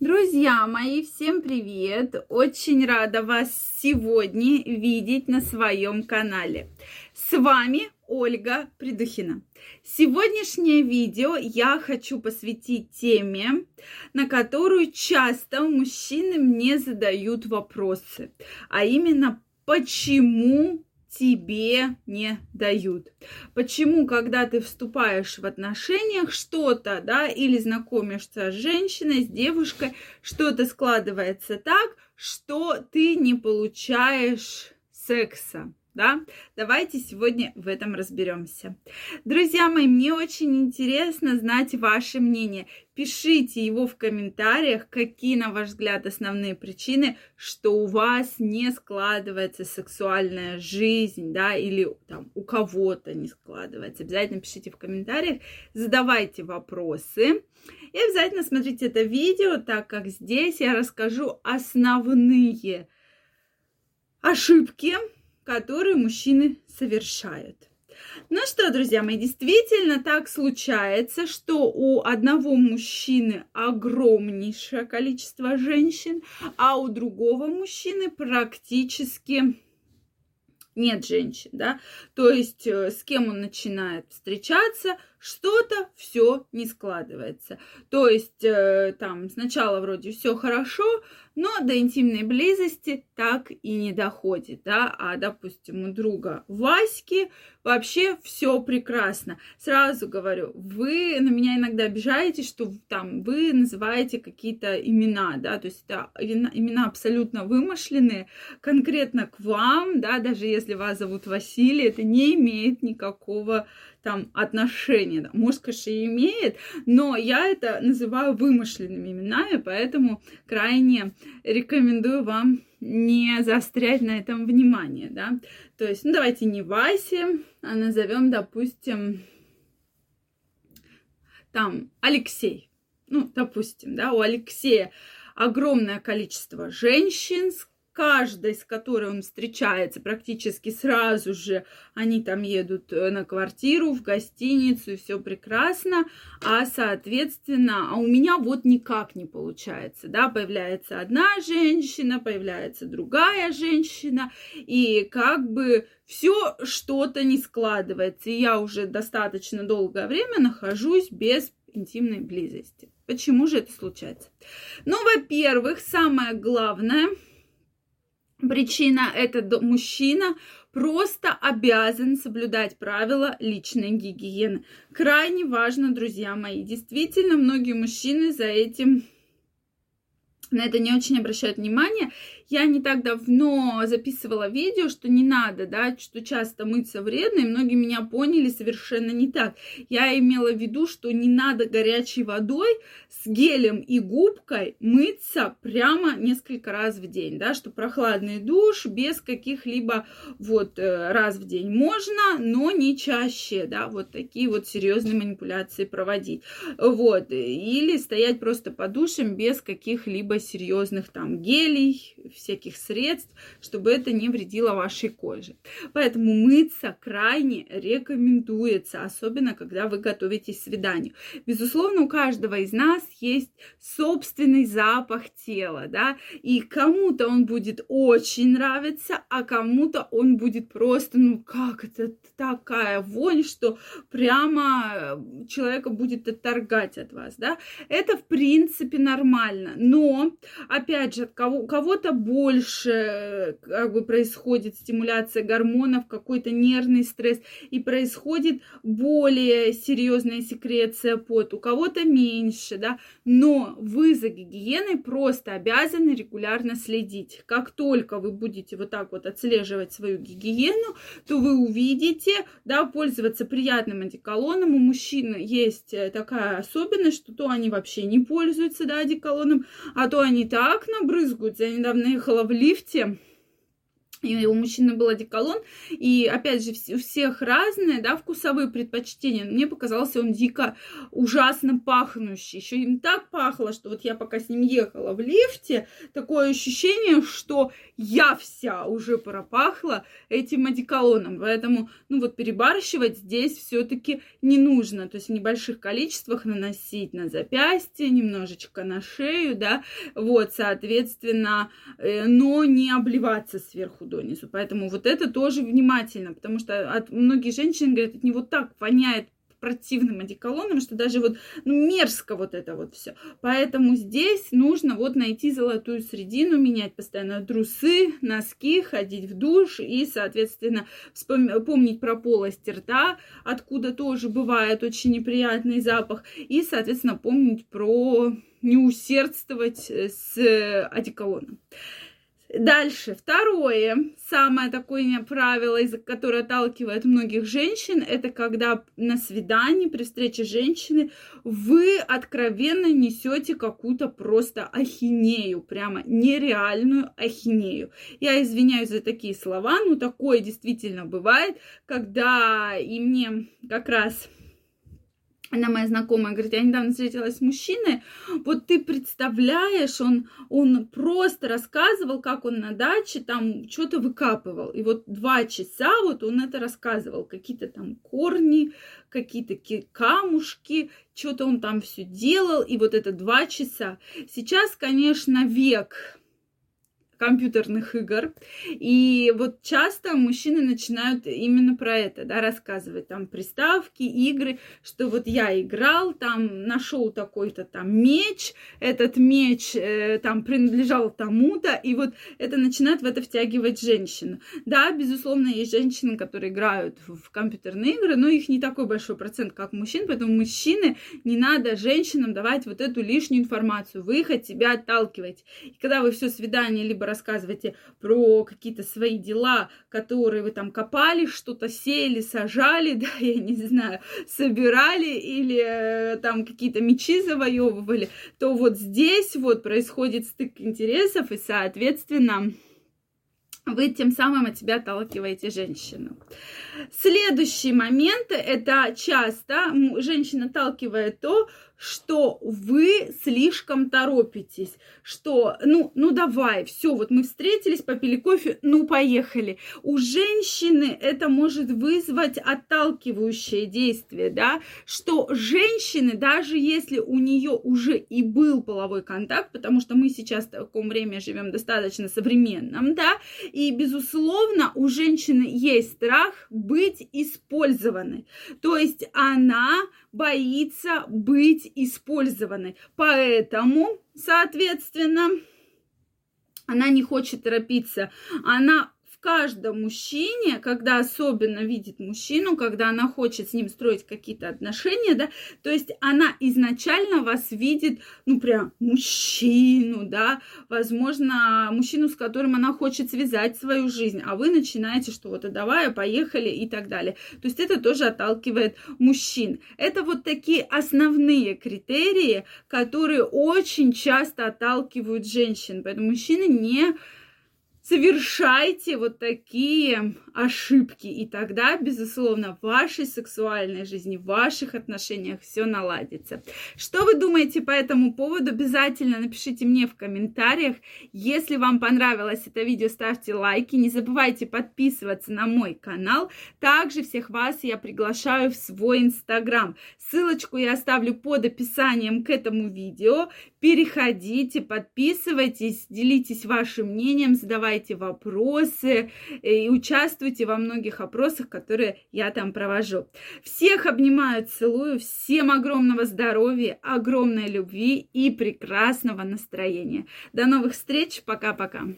Друзья мои, всем привет! Очень рада вас сегодня видеть на своем канале. С вами Ольга Придухина. Сегодняшнее видео я хочу посвятить теме, на которую часто мужчины мне задают вопросы, а именно почему тебе не дают. Почему, когда ты вступаешь в отношениях, что-то, да, или знакомишься с женщиной, с девушкой, что-то складывается так, что ты не получаешь секса да? Давайте сегодня в этом разберемся. Друзья мои, мне очень интересно знать ваше мнение. Пишите его в комментариях, какие, на ваш взгляд, основные причины, что у вас не складывается сексуальная жизнь, да, или там у кого-то не складывается. Обязательно пишите в комментариях, задавайте вопросы. И обязательно смотрите это видео, так как здесь я расскажу основные ошибки, которые мужчины совершают. Ну что, друзья мои, действительно так случается, что у одного мужчины огромнейшее количество женщин, а у другого мужчины практически нет женщин, да, то есть э, с кем он начинает встречаться, что-то все не складывается. То есть э, там сначала вроде все хорошо, но до интимной близости так и не доходит, да, а, допустим, у друга Васьки вообще все прекрасно. Сразу говорю, вы на меня иногда обижаетесь, что там вы называете какие-то имена, да, то есть это имена абсолютно вымышленные, конкретно к вам, да, даже если вас зовут Василий, это не имеет никакого там отношения. Может, конечно, и имеет, но я это называю вымышленными именами, поэтому крайне рекомендую вам не заострять на этом внимание, да. То есть, ну, давайте не Вася, а назовем, допустим, там Алексей. Ну, допустим, да, у Алексея огромное количество женщин, каждой, с которой он встречается, практически сразу же они там едут э, на квартиру, в гостиницу, и все прекрасно, а, соответственно, а у меня вот никак не получается, да, появляется одна женщина, появляется другая женщина, и как бы все что-то не складывается, и я уже достаточно долгое время нахожусь без интимной близости. Почему же это случается? Ну, во-первых, самое главное – Причина – это мужчина просто обязан соблюдать правила личной гигиены. Крайне важно, друзья мои. Действительно, многие мужчины за этим на это не очень обращают внимание. Я не так давно записывала видео, что не надо, да, что часто мыться вредно, и многие меня поняли совершенно не так. Я имела в виду, что не надо горячей водой с гелем и губкой мыться прямо несколько раз в день, да, что прохладный душ без каких-либо вот э, раз в день можно, но не чаще, да, вот такие вот серьезные манипуляции проводить. Вот, или стоять просто под душем без каких-либо серьезных там гелей, всяких средств, чтобы это не вредило вашей коже. Поэтому мыться крайне рекомендуется, особенно когда вы готовитесь к свиданию. Безусловно, у каждого из нас есть собственный запах тела, да, и кому-то он будет очень нравиться, а кому-то он будет просто, ну как это такая вонь, что прямо э, человека будет отторгать от вас, да. Это в принципе нормально, но опять же, кого, кого-то больше как бы происходит стимуляция гормонов, какой-то нервный стресс, и происходит более серьезная секреция пот, у кого-то меньше, да, но вы за гигиеной просто обязаны регулярно следить. Как только вы будете вот так вот отслеживать свою гигиену, то вы увидите, да, пользоваться приятным одеколоном. У мужчин есть э, такая особенность, что то они вообще не пользуются, да, одеколоном, а то они так набрызгаются. Я недавно ехала в лифте, и у мужчины был одеколон, и опять же у всех разные, да, вкусовые предпочтения. Мне показался он дико ужасно пахнущий. Еще им так пахло, что вот я пока с ним ехала в лифте, такое ощущение, что я вся уже пропахла этим одеколоном. Поэтому, ну вот перебарщивать здесь все-таки не нужно. То есть в небольших количествах наносить на запястье, немножечко на шею, да, вот, соответственно, э, но не обливаться сверху донизу. Поэтому вот это тоже внимательно, потому что от многих женщин говорят, от него так воняет противным одеколоном, что даже вот ну, мерзко вот это вот все. Поэтому здесь нужно вот найти золотую средину, менять постоянно трусы, носки, ходить в душ и, соответственно, вспом- помнить про полость рта, откуда тоже бывает очень неприятный запах, и, соответственно, помнить про не усердствовать с одеколоном. Дальше, второе, самое такое правило, которое отталкивает многих женщин, это когда на свидании, при встрече женщины, вы откровенно несете какую-то просто ахинею, прямо нереальную ахинею. Я извиняюсь за такие слова, но такое действительно бывает, когда и мне как раз она моя знакомая говорит, я недавно встретилась с мужчиной, вот ты представляешь, он, он просто рассказывал, как он на даче там что-то выкапывал. И вот два часа вот он это рассказывал, какие-то там корни, какие-то камушки, что-то он там все делал, и вот это два часа. Сейчас, конечно, век компьютерных игр. И вот часто мужчины начинают именно про это, да, рассказывать, там, приставки, игры, что вот я играл, там, нашел такой-то там меч, этот меч э, там принадлежал тому-то, и вот это начинает в это втягивать женщину. Да, безусловно, есть женщины, которые играют в компьютерные игры, но их не такой большой процент, как мужчин, поэтому мужчины не надо женщинам давать вот эту лишнюю информацию, вы их от себя отталкиваете. И когда вы все свидание либо рассказываете про какие-то свои дела, которые вы там копали, что-то сеяли, сажали, да, я не знаю, собирали или э, там какие-то мечи завоевывали, то вот здесь вот происходит стык интересов и, соответственно, вы тем самым от себя отталкиваете женщину. Следующий момент – это часто женщина отталкивает то, что вы слишком торопитесь, что, ну, ну давай, все, вот мы встретились, попили кофе, ну поехали. У женщины это может вызвать отталкивающее действие, да, что женщины, даже если у нее уже и был половой контакт, потому что мы сейчас в таком время живем достаточно современном, да, и, безусловно, у женщины есть страх быть использованной. То есть она боится быть использованной. Поэтому, соответственно, она не хочет торопиться. Она каждом мужчине, когда особенно видит мужчину, когда она хочет с ним строить какие-то отношения, да, то есть она изначально вас видит, ну, прям мужчину, да, возможно, мужчину, с которым она хочет связать свою жизнь, а вы начинаете, что вот, а давай, поехали и так далее. То есть это тоже отталкивает мужчин. Это вот такие основные критерии, которые очень часто отталкивают женщин, поэтому мужчины не совершайте вот такие ошибки, и тогда, безусловно, в вашей сексуальной жизни, в ваших отношениях все наладится. Что вы думаете по этому поводу? Обязательно напишите мне в комментариях. Если вам понравилось это видео, ставьте лайки. Не забывайте подписываться на мой канал. Также всех вас я приглашаю в свой инстаграм. Ссылочку я оставлю под описанием к этому видео. Переходите, подписывайтесь, делитесь вашим мнением, задавайте вопросы и участвуйте во многих опросах, которые я там провожу. Всех обнимаю, целую, всем огромного здоровья, огромной любви и прекрасного настроения. До новых встреч, пока-пока.